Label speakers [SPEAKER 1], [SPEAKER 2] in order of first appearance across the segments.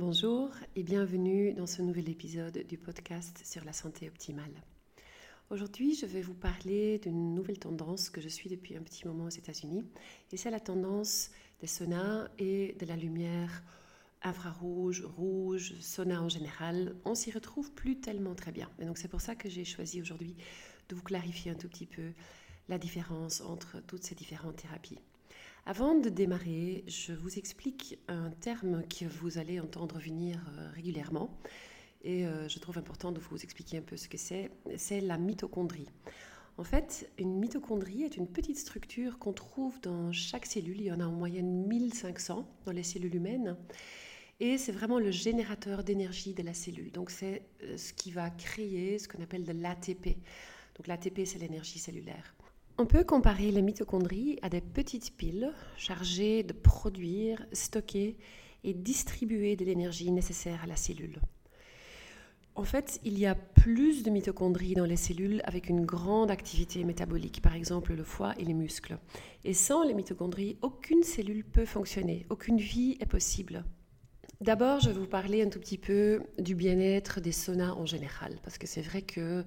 [SPEAKER 1] Bonjour et bienvenue dans ce nouvel épisode du podcast sur la santé optimale. Aujourd'hui, je vais vous parler d'une nouvelle tendance que je suis depuis un petit moment aux États-Unis et c'est la tendance des saunas et de la lumière infrarouge, rouge, sauna en général. On s'y retrouve plus tellement très bien. Et donc c'est pour ça que j'ai choisi aujourd'hui de vous clarifier un tout petit peu la différence entre toutes ces différentes thérapies. Avant de démarrer, je vous explique un terme que vous allez entendre venir euh, régulièrement et euh, je trouve important de vous expliquer un peu ce que c'est. C'est la mitochondrie. En fait, une mitochondrie est une petite structure qu'on trouve dans chaque cellule. Il y en a en moyenne 1500 dans les cellules humaines. Et c'est vraiment le générateur d'énergie de la cellule. Donc c'est euh, ce qui va créer ce qu'on appelle de l'ATP. Donc l'ATP, c'est l'énergie cellulaire. On peut comparer les mitochondries à des petites piles chargées de produire, stocker et distribuer de l'énergie nécessaire à la cellule. En fait, il y a plus de mitochondries dans les cellules avec une grande activité métabolique, par exemple le foie et les muscles. Et sans les mitochondries, aucune cellule peut fonctionner, aucune vie est possible. D'abord, je vais vous parler un tout petit peu du bien-être des saunas en général, parce que c'est vrai que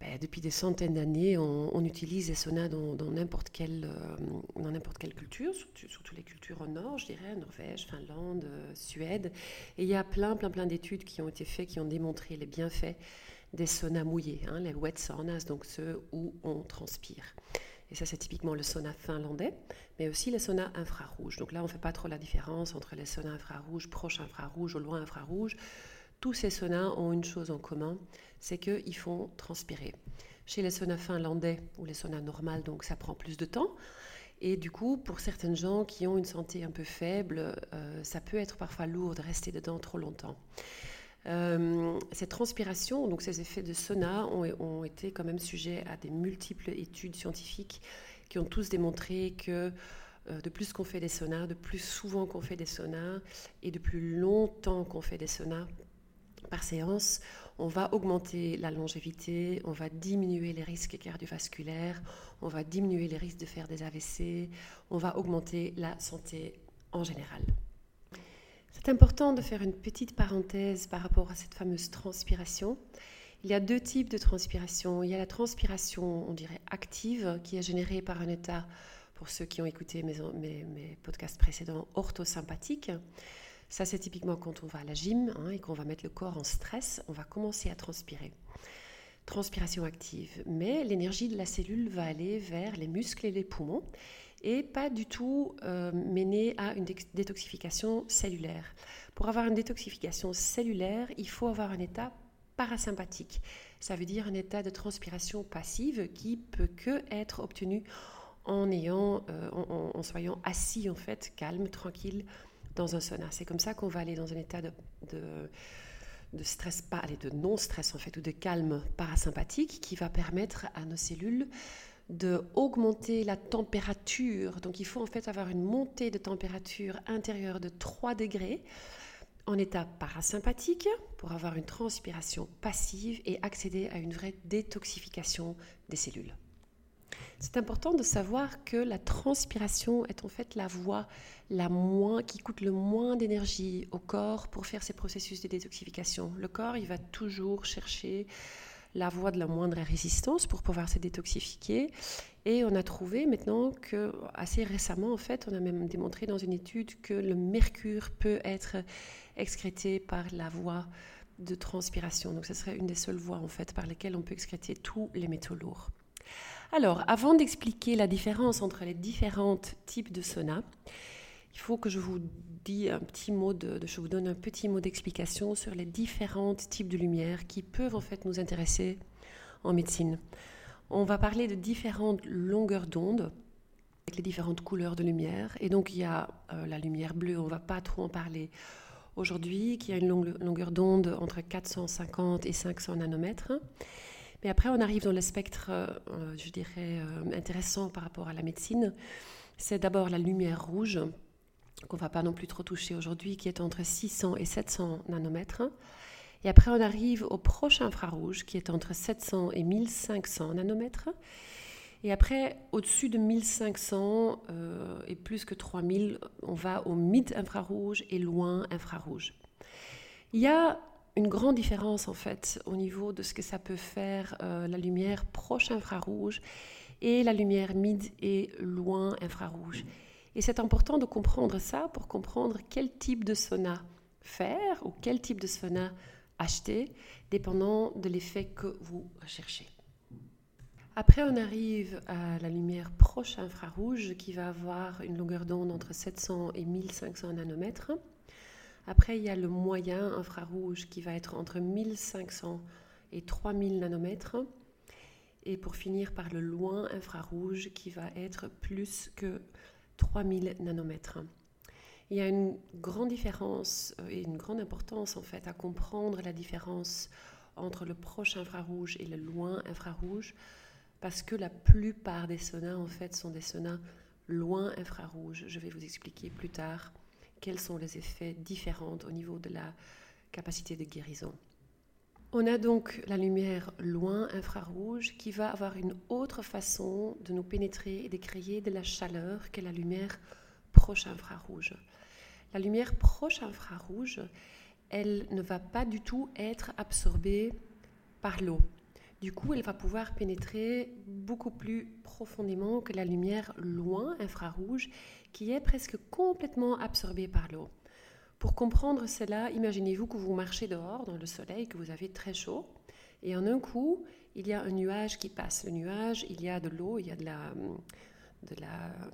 [SPEAKER 1] ben, depuis des centaines d'années, on, utilise les saunas dans, n'importe quelle, euh, dans n'importe quelle culture, surtout, les cultures au nord, je dirais, Norvège, Finlande, euh, Suède. Et il y a plein, plein, plein d'études qui ont été faites, qui ont démontré les bienfaits des saunas mouillés, hein, les wet saunas, donc ceux où on transpire. Et ça, c'est typiquement le sauna finlandais, mais aussi les saunas infrarouges. Donc là, on ne fait pas trop la différence entre les saunas infrarouges, proches infrarouges ou loin infrarouges. Tous ces saunas ont une chose en commun, c'est qu'ils font transpirer. Chez les saunas finlandais ou les saunas normales, donc ça prend plus de temps. Et du coup, pour certaines gens qui ont une santé un peu faible, euh, ça peut être parfois lourd de rester dedans trop longtemps. Euh, cette transpiration, donc ces effets de sauna, ont, été quand même sujets à des multiples études scientifiques qui ont tous démontré que euh, de plus qu'on fait des saunas, de plus souvent qu'on fait des saunas et de plus longtemps qu'on fait des saunas par séance, on va augmenter la longévité, on va diminuer les risques cardiovasculaires, on va diminuer les risques de faire des AVC, on va augmenter la santé en général. C'est important de faire une petite parenthèse par rapport à cette fameuse transpiration. Il y a deux types de transpiration. Il y a la transpiration, on dirait active, qui est générée par un état, pour ceux qui ont écouté mes, podcasts précédents, orthosympathique. Ça, c'est typiquement quand on va à la gym hein, et qu'on va mettre le corps en stress, on va commencer à transpirer. Transpiration active. Mais l'énergie de la cellule va aller vers les muscles et les poumons et pas du tout euh, mener à une détoxification cellulaire. Pour avoir une détoxification cellulaire, il faut avoir un état parasympathique. Ça veut dire un état de transpiration passive qui peut que être obtenu en ayant, euh, en, soyant assis en fait, calme, tranquille dans un sauna. C'est comme ça qu'on va aller dans un état de, stress, pas, de non-stress en fait, ou de calme parasympathique qui va permettre à nos cellules de augmenter la température. Donc il faut en fait avoir une montée de température intérieure de 3 degrés en état parasympathique pour avoir une transpiration passive et accéder à une vraie détoxification des cellules. C'est important de savoir que la transpiration est en fait la voie la moins, qui coûte le moins d'énergie au corps pour faire ces processus de détoxification. Le corps, il va toujours chercher la voie de la moindre résistance pour pouvoir se détoxifier. Et on a trouvé maintenant que, assez récemment en fait, on a même démontré dans une étude que le mercure peut être excrété par la voie de transpiration. Donc ce serait une des seules voies en fait par lesquelles on peut excréter tous les métaux lourds. Alors, avant d'expliquer la différence entre les différents types de sauna, il faut que je vous dise un petit mot de, je vous donne un petit mot d'explication sur les différents types de lumière qui peuvent en fait nous intéresser en médecine. On va parler de différentes longueurs d'onde avec les différentes couleurs de lumière. Et donc il y a euh, la lumière bleue, on ne va pas trop en parler aujourd'hui, qui a une longueur d'onde entre 450 et 500 nanomètres. Mais après, on arrive dans le spectre, euh, je dirais, euh, intéressant par rapport à la médecine. C'est d'abord la lumière rouge, qu'on ne va pas non plus trop toucher aujourd'hui, qui est entre 600 et 700 nanomètres. Et après, on arrive au prochain infrarouge, qui est entre 700 et 1500 nanomètres. Et après, au-dessus de 1500 euh, et plus que 3000, on va au mid-infrarouge et loin infrarouge. Il y a une grande différence en fait au niveau de ce que ça peut faire euh, la lumière proche infrarouge et la lumière mid et loin infrarouge. Et c'est important de comprendre ça pour comprendre quel type de sauna faire ou quel type de sauna acheter, dépendant de l'effet que vous recherchez. Après, on arrive à la lumière proche infrarouge qui va avoir une longueur d'onde entre 700 et 1500 nanomètres. Après, il y a le moyen infrarouge qui va être entre 1500 et 3000 nanomètres. Et pour finir par le loin infrarouge qui va être plus que 3000 nanomètres. Il y a une grande différence euh, et une grande importance en fait à comprendre la différence entre le proche infrarouge et le loin infrarouge parce que la plupart des saunas en fait sont des saunas loin infrarouge. Je vais vous expliquer plus tard quels sont les effets différents au niveau de la capacité de guérison. On a donc la lumière loin infrarouge qui va avoir une autre façon de nous pénétrer et de créer de la chaleur que la lumière proche infrarouge. La lumière proche infrarouge, elle ne va pas du tout être absorbée par l'eau. Du coup, elle va pouvoir pénétrer beaucoup plus profondément que la lumière loin infrarouge qui est presque complètement absorbée par l'eau. Pour comprendre cela, imaginez-vous que vous marchez dehors dans le soleil, que vous avez très chaud, et en un coup, il y a un nuage qui passe. Le nuage, il y a de l'eau, il y a de la,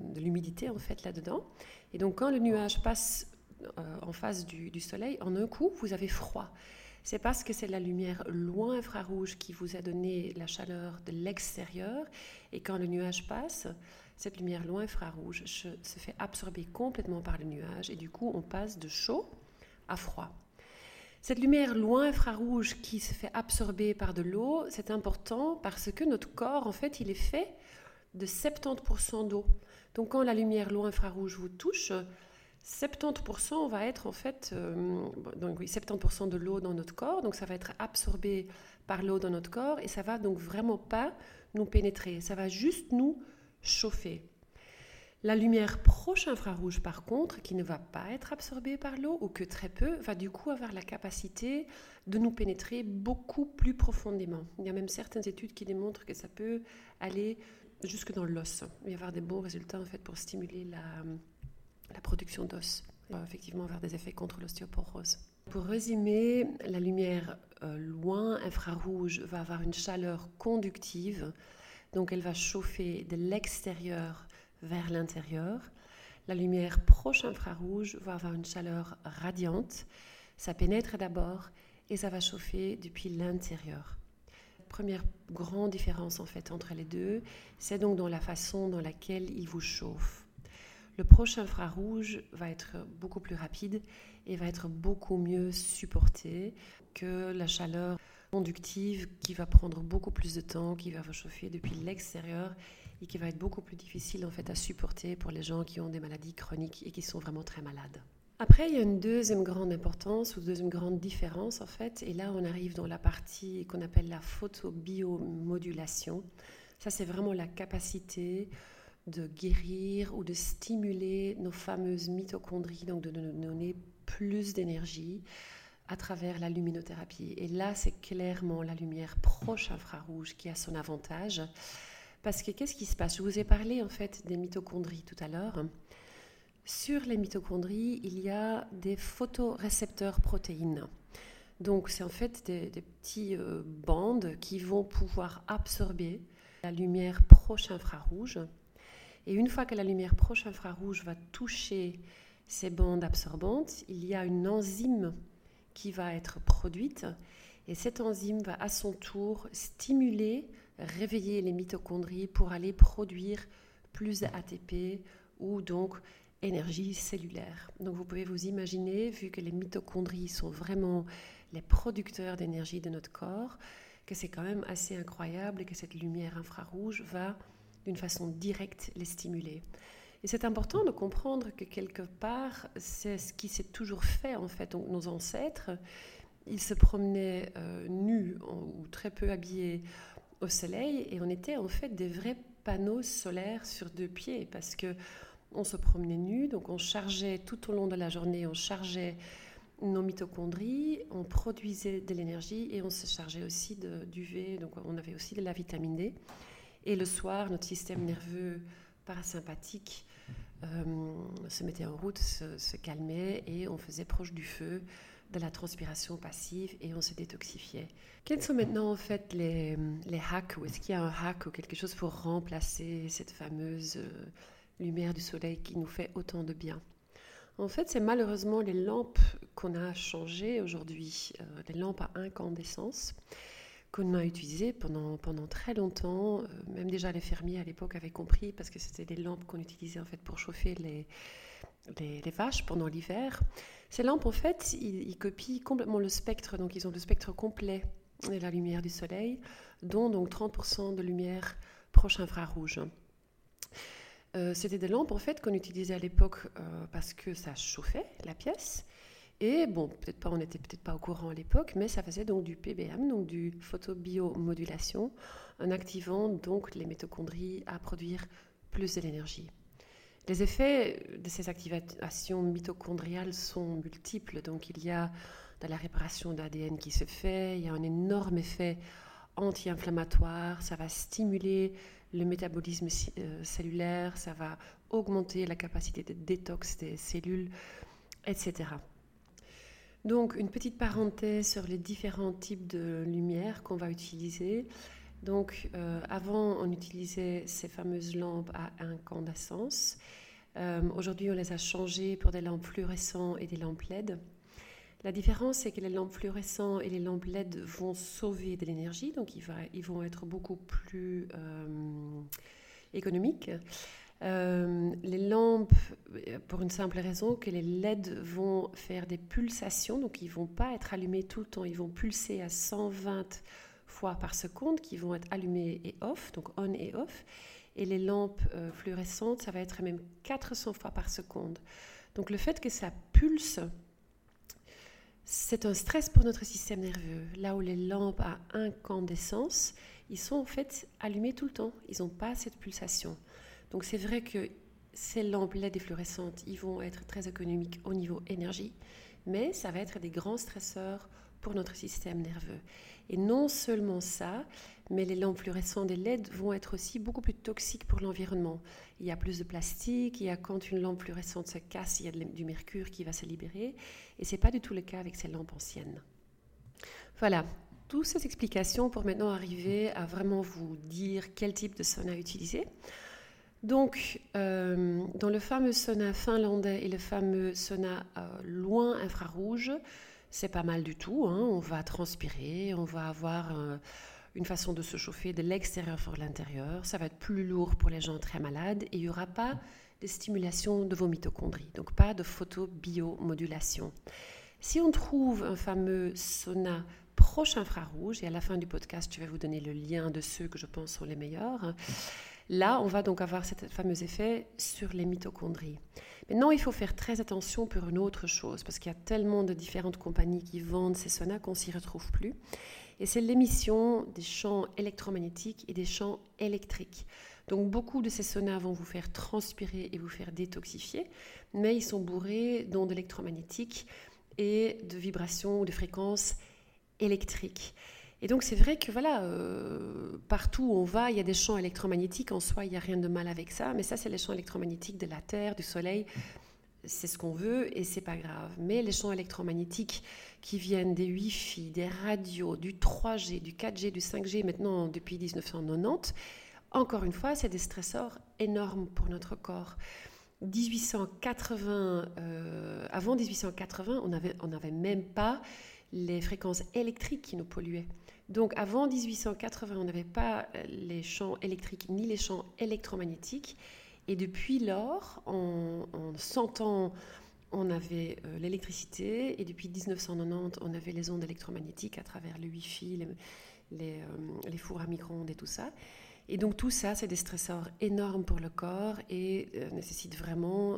[SPEAKER 1] de l'humidité en fait là-dedans. Et donc quand le nuage passe euh, en face du, du, soleil, en un coup, vous avez froid. C'est parce que c'est la lumière loin infrarouge qui vous a donné la chaleur de l'extérieur. Et quand le nuage passe, cette lumière loin infrarouge se fait absorber complètement par le nuage et du coup on passe de chaud à froid. Cette lumière loin infrarouge qui se fait absorber par de l'eau, c'est important parce que notre corps, en fait, il est fait de 70% d'eau. Donc quand la lumière loin infrarouge vous touche, 70% va être en fait, euh, donc oui, 70% de l'eau dans notre corps, donc ça va être absorbé par l'eau dans notre corps et ça va donc vraiment pas nous pénétrer, ça va juste nous chauffer. La lumière proche infrarouge, par contre, qui ne va pas être absorbée par l'eau ou que très peu, va du coup avoir la capacité de nous pénétrer beaucoup plus profondément. Il y a même certaines études qui démontrent que ça peut aller jusque dans l'os et avoir des bons résultats en fait pour stimuler la, la production d'os, effectivement avoir des effets contre l'ostéoporose. Pour résumer, la lumière euh, loin infrarouge va avoir une chaleur conductive donc elle va chauffer de l'extérieur vers l'intérieur. La lumière proche infrarouge va avoir une chaleur radiante. Ça pénètre d'abord et ça va chauffer depuis l'intérieur. Première grande différence en fait entre les deux, c'est donc dans la façon dans laquelle il vous chauffe. Le proche infrarouge va être beaucoup plus rapide et va être beaucoup mieux supporté que la chaleur conductive qui va prendre beaucoup plus de temps, qui va chauffer depuis l'extérieur et qui va être beaucoup plus difficile en fait à supporter pour les gens qui ont des maladies chroniques et qui sont vraiment très malades. Après, il y a une deuxième grande importance ou deuxième grande différence en fait, et là on arrive dans la partie qu'on appelle la photobiomodulation. Ça, c'est vraiment la capacité de guérir ou de stimuler nos fameuses mitochondries, donc de nous donner plus d'énergie à travers la luminothérapie. Et là, c'est clairement la lumière proche infrarouge qui a son avantage. Parce que qu'est-ce qui se passe? Je vous ai parlé en fait des mitochondries tout à l'heure. Sur les mitochondries, il y a des photorécepteurs protéines. Donc, c'est en fait des, des petites euh, bandes qui vont pouvoir absorber la lumière proche infrarouge. Et une fois que la lumière proche infrarouge va toucher ces bandes absorbantes, il y a une enzyme qui va être produite et cette enzyme va à son tour stimuler, réveiller les mitochondries pour aller produire plus d'ATP ou donc énergie cellulaire. Donc vous pouvez vous imaginer, vu que les mitochondries sont vraiment les producteurs d'énergie de notre corps, que c'est quand même assez incroyable et que cette lumière infrarouge va d'une façon directe les stimuler. Et c'est important de comprendre que quelque part, c'est ce qui s'est toujours fait en fait. Donc, nos ancêtres, ils se promenaient euh, nus ou très peu habillés au soleil et on était en fait des vrais panneaux solaires sur deux pieds parce que on se promenait nu, donc on chargeait tout au long de la journée, on chargeait nos mitochondries, on produisait de l'énergie et on se chargeait aussi d'UV, donc on avait aussi de la vitamine D. Et le soir, notre système nerveux parasympathique euh, se mettait en route, se, calmait et on faisait proche du feu de la transpiration passive et on se détoxifiait. Quels sont maintenant en fait les, les hacks ou est-ce qu'il y a un hack ou quelque chose pour remplacer cette fameuse euh, lumière du soleil qui nous fait autant de bien? En fait, c'est malheureusement les lampes qu'on a changées aujourd'hui, euh, les lampes à incandescence qu'on a utilisées pendant, pendant très longtemps. Euh, même déjà les fermiers à l'époque avaient compris parce que c'était des lampes qu'on utilisait en fait pour chauffer les, les, vaches pendant l'hiver. Ces lampes, en fait, ils, copient complètement le spectre, donc ils ont le spectre complet de la lumière du soleil, dont donc 30% de lumière proche infrarouge. Euh, C'était des lampes en fait qu'on utilisait à l'époque euh, parce que ça chauffait la pièce. Et bon, peut-être pas, on n'était peut-être pas au courant à l'époque, mais ça faisait donc du PBM, donc du photobiomodulation, en activant donc les mitochondries à produire plus de l'énergie. Les effets de ces activations mitochondriales sont multiples. Donc il y a de la réparation d'ADN qui se fait, il y a un énorme effet anti-inflammatoire, ça va stimuler le métabolisme euh, cellulaire, ça va augmenter la capacité de détox des cellules, etc. Donc une petite parenthèse sur les différents types de lumière qu'on va utiliser. Donc, euh, avant, on utilisait ces fameuses lampes à incandescence. Euh, aujourd'hui, on les a changées pour des lampes fluorescentes et des lampes LED. La différence, c'est que les lampes fluorescentes et les lampes LED vont sauver de l'énergie, donc ils, vont être beaucoup plus euh, économiques. Les lampes, pour une simple raison, que les LED vont faire des pulsations, donc ils vont pas être allumés tout le temps, ils vont pulser à 120 fois par seconde qui vont être allumées et off, donc on et off. Et les lampes euh, fluorescentes, ça va être même 400 fois par seconde. Donc le fait que ça pulse, c'est un stress pour notre système nerveux. Là où les lampes à incandescence, ils sont en fait allumés tout le temps. Ils n'ont pas cette pulsation. Donc c'est vrai que ces lampes LED et fluorescentes, ils vont être très économiques au niveau énergie, mais ça va être des grands stresseurs pour notre système nerveux. Et non seulement ça, mais les lampes fluorescentes des LED vont être aussi beaucoup plus toxiques pour l'environnement. Il y a plus de plastique, il y a quand une lampe fluorescente se casse, il y a du mercure qui va se libérer, et ce n'est pas du tout le cas avec ces lampes anciennes. Voilà, toutes ces explications pour maintenant arriver à vraiment vous dire quel type de sauna utiliser. Donc, euh, dans le fameux sauna finlandais et le fameux sauna euh, loin infrarouge, c'est pas mal du tout. Hein. On va transpirer, on va avoir euh, une façon de se chauffer de l'extérieur vers l'intérieur. Ça va être plus lourd pour les gens très malades et il n'y aura pas de stimulation de vos mitochondries, donc pas de photobiomodulation. Si on trouve un fameux sauna proche infrarouge, et à la fin du podcast, je vais vous donner le lien de ceux que je pense sont les meilleurs, là, on va donc avoir ce fameux effet sur les mitochondries. Maintenant, il faut faire très attention pour une autre chose, parce qu'il y a tellement de différentes compagnies qui vendent ces saunas qu'on s'y retrouve plus. Et c'est l'émission des champs électromagnétiques et des champs électriques. Donc beaucoup de ces saunas vont vous faire transpirer et vous faire détoxifier, mais ils sont bourrés d'ondes électromagnétiques et de vibrations ou de fréquences électriques. Et donc c'est vrai que voilà, euh, partout où on va, il y a des champs électromagnétiques. En soi, il n'y a rien de mal avec ça. Mais ça, c'est les champs électromagnétiques de la Terre, du Soleil. C'est ce qu'on veut et c'est pas grave. Mais les champs électromagnétiques qui viennent des Wi-Fi, des radios, du 3G, du 4G, du 5G, maintenant depuis 1990, encore une fois, c'est des stressors énormes pour notre corps. 1880, euh, avant 1880, on n'avait on avait même pas les fréquences électriques qui nous polluaient. Donc avant 1880, on n'avait pas euh, les champs électriques ni les champs électromagnétiques. Et depuis lors, en, 100 ans, on avait euh, l'électricité. Et depuis 1990, on avait les ondes électromagnétiques à travers le Wi-Fi, les, euh, les, fours à micro-ondes et tout ça. Et donc tout ça, c'est des stresseurs énormes pour le corps et nécessite vraiment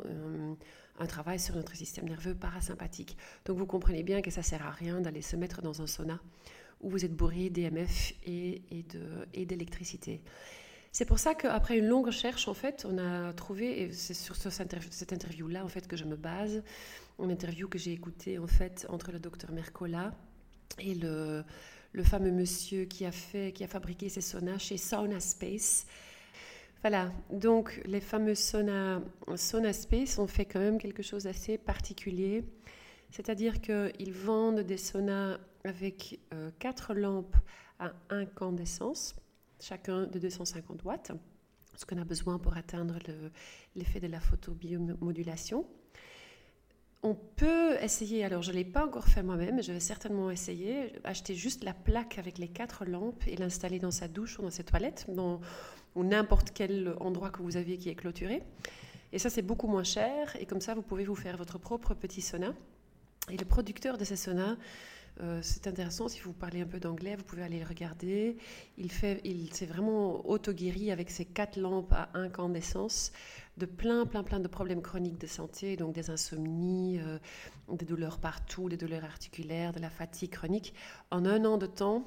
[SPEAKER 1] un travail sur notre système nerveux parasympathique. Donc vous comprenez bien que ça sert à rien d'aller se mettre dans un sauna où vous êtes bourré d'EMF et, et d'électricité. C'est pour ça qu'après une longue recherche, en fait, on a trouvé, et c'est sur cette interview-là, en fait, que je me base, une interview que j'ai écoutée, en fait, entre le docteur Mercola et le, fameux monsieur qui a, fabriqué ces saunas chez Sauna Space. Voilà, donc les fameux sauna, sauna Space ont fait quand même quelque chose d'assez particulier. C'est-à-dire qu'ils vendent des saunas avec euh, quatre lampes à incandescence chacun de 250 watts, ce qu'on a besoin pour atteindre l'effet de la photobiomodulation. On peut essayer, alors je ne l'ai pas encore fait moi-même, mais je vais certainement essayer, acheter juste la plaque avec les quatre lampes et l'installer dans sa douche ou dans ses toilettes, dans, ou n'importe quel endroit que vous avez qui est clôturé. Et ça, c'est beaucoup moins cher, et comme ça, vous pouvez vous faire votre propre petit sauna. Et le producteur de saunas euh, c'est intéressant, si vous parlez un peu d'anglais, vous pouvez aller le regarder. Il, il s'est vraiment auto-guéri avec ses quatre lampes à incandescence de plein, plein, plein de problèmes chroniques de santé, donc des insomnies, euh, des douleurs partout, des douleurs articulaires, de la fatigue chronique. En un an de temps,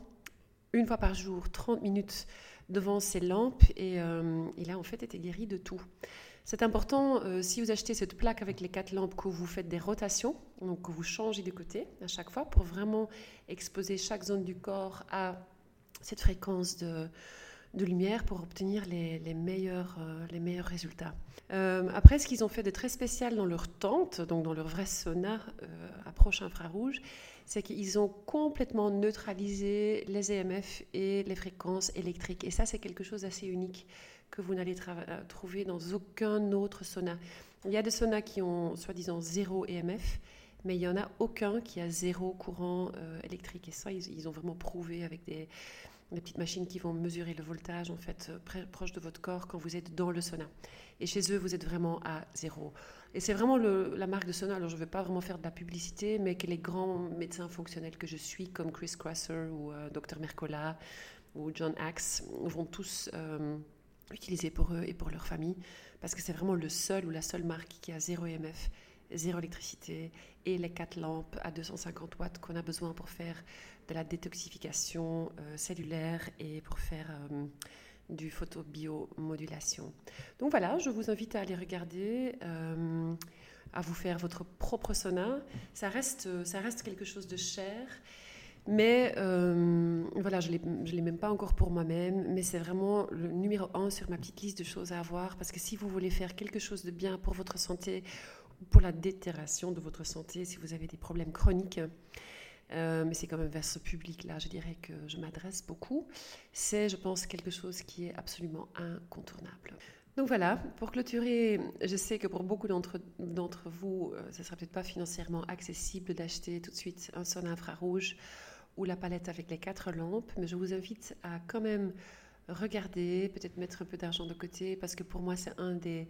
[SPEAKER 1] une fois par jour, 30 minutes devant ces lampes, et euh, il a en fait été guéri de tout. C'est important, euh, si vous achetez cette plaque avec les quatre lampes, que vous faites des rotations, donc que vous changez de côté à chaque fois pour vraiment exposer chaque zone du corps à cette fréquence de, lumière pour obtenir les, meilleurs, euh, les meilleurs résultats. Euh, après, ce qu'ils ont fait de très spécial dans leur tente, donc dans leur vrai sauna approche infrarouge, c'est qu'ils ont complètement neutralisé les EMF et les fréquences électriques. Et ça, c'est quelque chose d'assez unique que vous n'allez euh, trouver dans aucun autre sauna. Il y a des saunas qui ont soi-disant zéro EMF, mais il n'y en a aucun qui a zéro courant euh, électrique. Et ça, ils, ont vraiment prouvé avec des, petites machines qui vont mesurer le voltage en fait euh, proche de votre corps quand vous êtes dans le sauna. Et chez eux, vous êtes vraiment à zéro. Et c'est vraiment la marque de sauna. Alors, je ne vais pas vraiment faire de la publicité, mais que les grands médecins fonctionnels que je suis, comme Chris Crosser ou Dr Mercola ou John Axe, vont tous utiliser pour eux et pour leur famille, parce que c'est vraiment le seul ou la seule marque qui a zéro EMF, zéro électricité et les quatre lampes à 250 watts qu'on a besoin pour faire de la détoxification euh, cellulaire et pour faire euh, du photobiomodulation. Donc voilà, je vous invite à aller regarder. Euh, à vous faire votre propre sauna. Ça reste, ça reste quelque chose de cher. Mais euh, voilà, je ne l'ai même pas encore pour moi-même, mais c'est vraiment le numéro un sur ma petite liste de choses à avoir, parce que si vous voulez faire quelque chose de bien pour votre santé, ou pour la déterration de votre santé, si vous avez des problèmes chroniques, euh, mais c'est quand même vers ce public-là, je dirais que je m'adresse beaucoup, c'est, je pense, quelque chose qui est absolument incontournable. Donc voilà, pour clôturer, je sais que pour beaucoup d'entre vous, euh, ce ne sera peut-être pas financièrement accessible d'acheter tout de suite un son infrarouge ou la palette avec les quatre lampes, mais je vous invite à quand même regarder, peut-être mettre un peu d'argent de côté, parce que pour moi c'est un des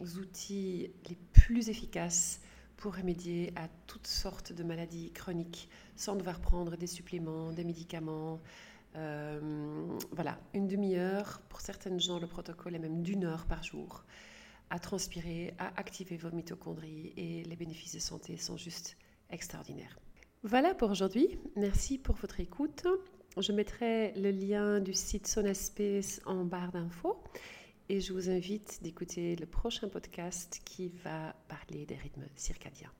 [SPEAKER 1] outils les plus efficaces pour remédier à toutes sortes de maladies chroniques sans devoir prendre des suppléments, des médicaments. Euh, voilà, une demi-heure, pour certaines gens le protocole est même d'une heure par jour, à transpirer, à activer vos mitochondries et les bénéfices de santé sont juste extraordinaires. Voilà pour aujourd'hui. Merci pour votre écoute. Je mettrai le lien du site Sonaspace en barre d'infos et je vous invite d'écouter le prochain podcast qui va parler des rythmes circadiens.